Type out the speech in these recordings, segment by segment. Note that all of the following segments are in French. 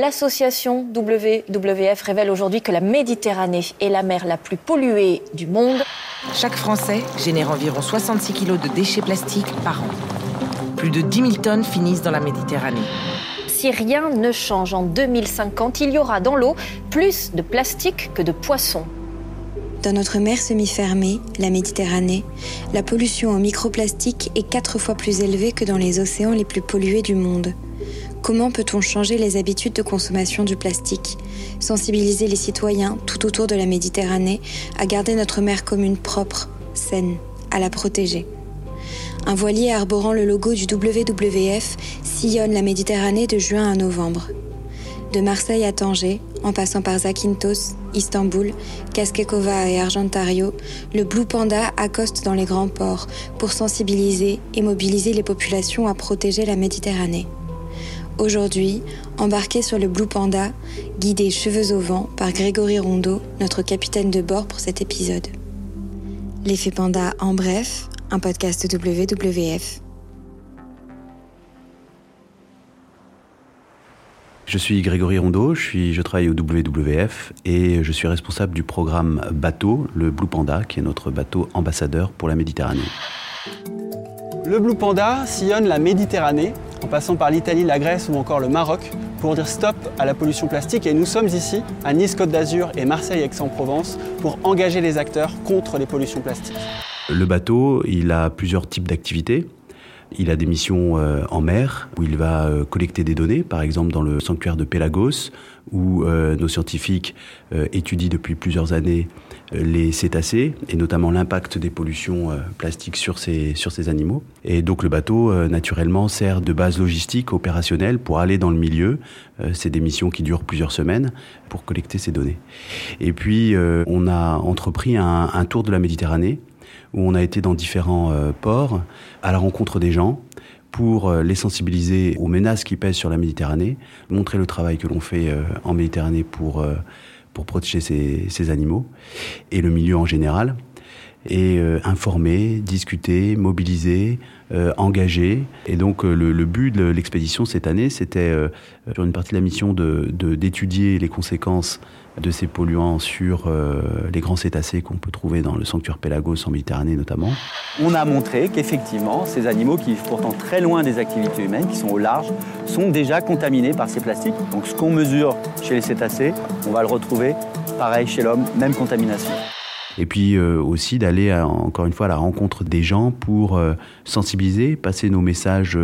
L'association WWF révèle aujourd'hui que la Méditerranée est la mer la plus polluée du monde. Chaque Français génère environ 66 kilos de déchets plastiques par an. Plus de 10 000 tonnes finissent dans la Méditerranée. Si rien ne change en 2050, il y aura dans l'eau plus de plastique que de poissons. Dans notre mer semi-fermée, la Méditerranée, la pollution en microplastique est quatre fois plus élevée que dans les océans les plus pollués du monde. Comment peut-on changer les habitudes de consommation du plastique? Sensibiliser les citoyens tout autour de la Méditerranée à garder notre mer commune propre, saine, à la protéger. Un voilier arborant le logo du WWF sillonne la Méditerranée de juin à novembre. De Marseille à Tanger, en passant par Zakynthos, Istanbul, Kaskekova et Argentario, le Blue Panda accoste dans les grands ports pour sensibiliser et mobiliser les populations à protéger la Méditerranée. Aujourd'hui, embarqué sur le Blue Panda, guidé cheveux au vent par Grégory Rondeau, notre capitaine de bord pour cet épisode. L'effet panda en bref, un podcast WWF. Je suis Grégory Rondeau, je, suis, je travaille au WWF et je suis responsable du programme Bateau, le Blue Panda, qui est notre bateau ambassadeur pour la Méditerranée. Le Blue Panda sillonne la Méditerranée, en passant par l'Italie, la Grèce ou encore le Maroc, pour dire stop à la pollution plastique. Et nous sommes ici, à Nice, Côte d'Azur et Marseille-Aix-en-Provence, pour engager les acteurs contre les pollutions plastiques. Le bateau, il a plusieurs types d'activités. Il a des missions euh, en mer où il va euh, collecter des données, par exemple dans le sanctuaire de Pélagos, où euh, nos scientifiques étudient depuis plusieurs années les cétacés et notamment l'impact des pollutions plastiques sur ces, sur ces animaux. Et donc le bateau, naturellement, sert de base logistique opérationnelle pour aller dans le milieu. C'est des missions qui durent plusieurs semaines pour collecter ces données. Et puis, on a entrepris un, un tour de la Méditerranée où on a été dans différents euh, ports à la rencontre des gens pour euh, les sensibiliser aux menaces qui pèsent sur la Méditerranée, montrer le travail que l'on fait euh, en Méditerranée pour, pour protéger ces, ces, animaux et le milieu en général, et informer, discuter, mobiliser, engager. Et donc le, le but de l'expédition cette année, c'était sur une partie de la mission d'étudier de, les conséquences de ces polluants sur euh, les grands cétacés qu'on peut trouver dans le sanctuaire Pélagos en Méditerranée notamment. On a montré qu'effectivement, ces animaux qui vivent pourtant très loin des activités humaines, qui sont au large, sont déjà contaminés par ces plastiques. Donc ce qu'on mesure chez les cétacés, on va le retrouver pareil chez l'homme, même contamination. Et puis euh, aussi d'aller encore une fois à la rencontre des gens pour euh, sensibiliser, passer nos messages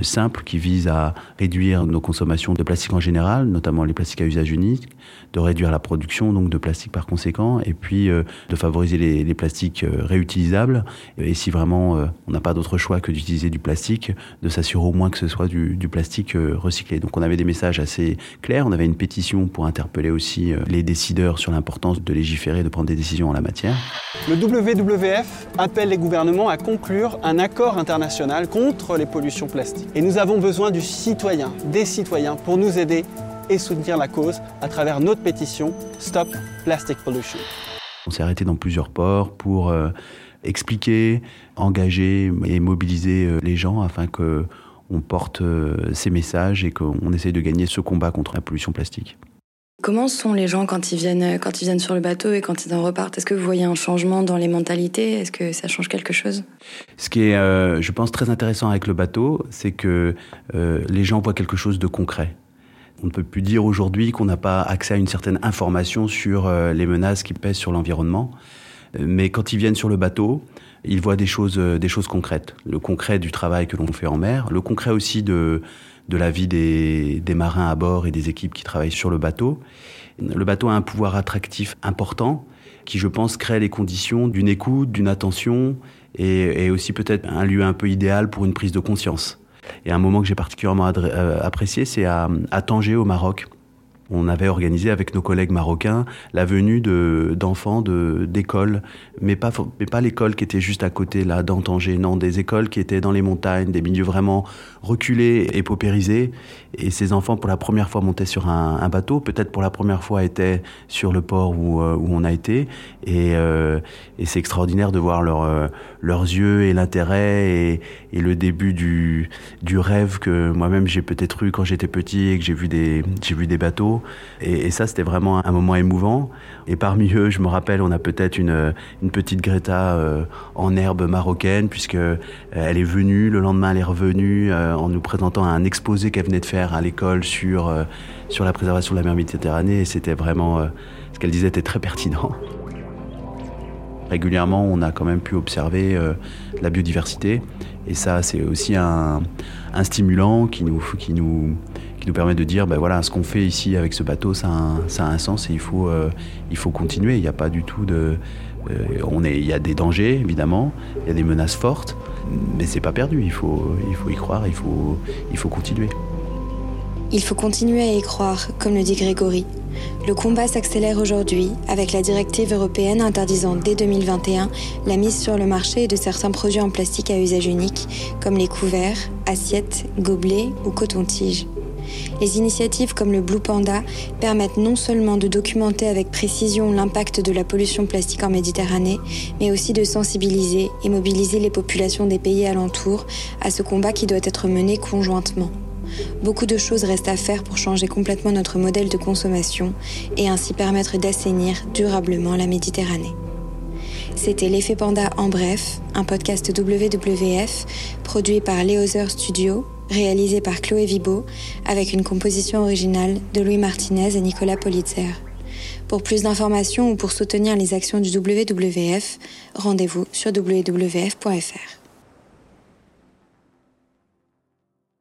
simples qui visent à réduire nos consommations de plastique en général, notamment les plastiques à usage unique, de réduire la production donc de plastique par conséquent, et puis euh, de favoriser les, plastiques euh, réutilisables. Et si vraiment euh, on n'a pas d'autre choix que d'utiliser du plastique, de s'assurer au moins que ce soit du plastique recyclé. Donc on avait des messages assez clairs, on avait une pétition pour interpeller aussi les décideurs sur l'importance de légiférer, de prendre des décisions en la matière. Le WWF appelle les gouvernements à conclure un accord international contre les pollutions plastiques. Et nous avons besoin du citoyen, des citoyens, pour nous aider et soutenir la cause à travers notre pétition Stop Plastic Pollution. On s'est arrêté dans plusieurs ports pour euh, expliquer, engager et mobiliser euh, les gens afin que on porte euh, ces messages et qu'on essaye de gagner ce combat contre la pollution plastique. Comment sont les gens quand ils viennent, quand ils viennent sur le bateau et quand ils en repartent? Est-ce que vous voyez un changement dans les mentalités? Est-ce que ça change quelque chose? Ce qui est, euh, je pense, très intéressant avec le bateau, c'est que euh, les gens voient quelque chose de concret. On ne peut plus dire aujourd'hui qu'on n'a pas accès à une certaine information sur euh, les menaces qui pèsent sur l'environnement. Mais quand ils viennent sur le bateau, ils voient des choses, euh, des choses concrètes. Le concret du travail que l'on fait en mer, le concret aussi de, de la vie des, marins à bord et des équipes qui travaillent sur le bateau. Le bateau a un pouvoir attractif important qui, je pense, crée les conditions d'une écoute, d'une attention et, et aussi peut-être un lieu un peu idéal pour une prise de conscience. Et un moment que j'ai particulièrement euh, apprécié, c'est à, à Tanger, au Maroc. On avait organisé avec nos collègues marocains la venue d'enfants de, d'écoles, mais pas, mais pas l'école qui était juste à côté là d'Antanger, non, des écoles qui étaient dans les montagnes, des milieux vraiment reculés et paupérisés. Et ces enfants, pour la première fois, montaient sur un, bateau, peut-être pour la première fois étaient sur le port où, euh, où on a été. Et, euh, et c'est extraordinaire de voir leur, euh, leurs yeux et l'intérêt et, et, le début du, du rêve que moi-même j'ai peut-être eu quand j'étais petit et que j'ai vu des, j'ai vu des bateaux. Et, ça, c'était vraiment un moment émouvant. Et parmi eux, je me rappelle, on a peut-être une, petite Greta en herbe marocaine, puisque elle est venue, le lendemain elle est revenue en nous présentant un exposé qu'elle venait de faire à l'école sur, euh, sur la préservation de la mer Méditerranée et c'était vraiment euh, ce qu'elle disait était très pertinent. Régulièrement, on a quand même pu observer euh, la biodiversité et ça, c'est aussi un, stimulant qui nous, qui, nous, qui nous permet de dire ben voilà, ce qu'on fait ici avec ce bateau, ça a un, ça a un sens et il faut, il faut continuer. Il a pas du tout de. on est, il y a des dangers, évidemment, il y a des menaces fortes, mais c'est pas perdu. Il faut, il faut y croire, il faut, il faut continuer. Il faut continuer à y croire, comme le dit Grégory. Le combat s'accélère aujourd'hui avec la directive européenne interdisant dès 2021 la mise sur le marché de certains produits en plastique à usage unique, comme les couverts, assiettes, gobelets ou coton-tiges. Les initiatives comme le Blue Panda permettent non seulement de documenter avec précision l'impact de la pollution plastique en Méditerranée, mais aussi de sensibiliser et mobiliser les populations des pays alentours à ce combat qui doit être mené conjointement. Beaucoup de choses restent à faire pour changer complètement notre modèle de consommation et ainsi permettre d'assainir durablement la Méditerranée. C'était L'effet panda en bref, un podcast WWF produit par Leozer Studio, réalisé par Chloé Vibo, avec une composition originale de Louis Martinez et Nicolas Politzer. Pour plus d'informations ou pour soutenir les actions du WWF, rendez-vous sur wwf.fr.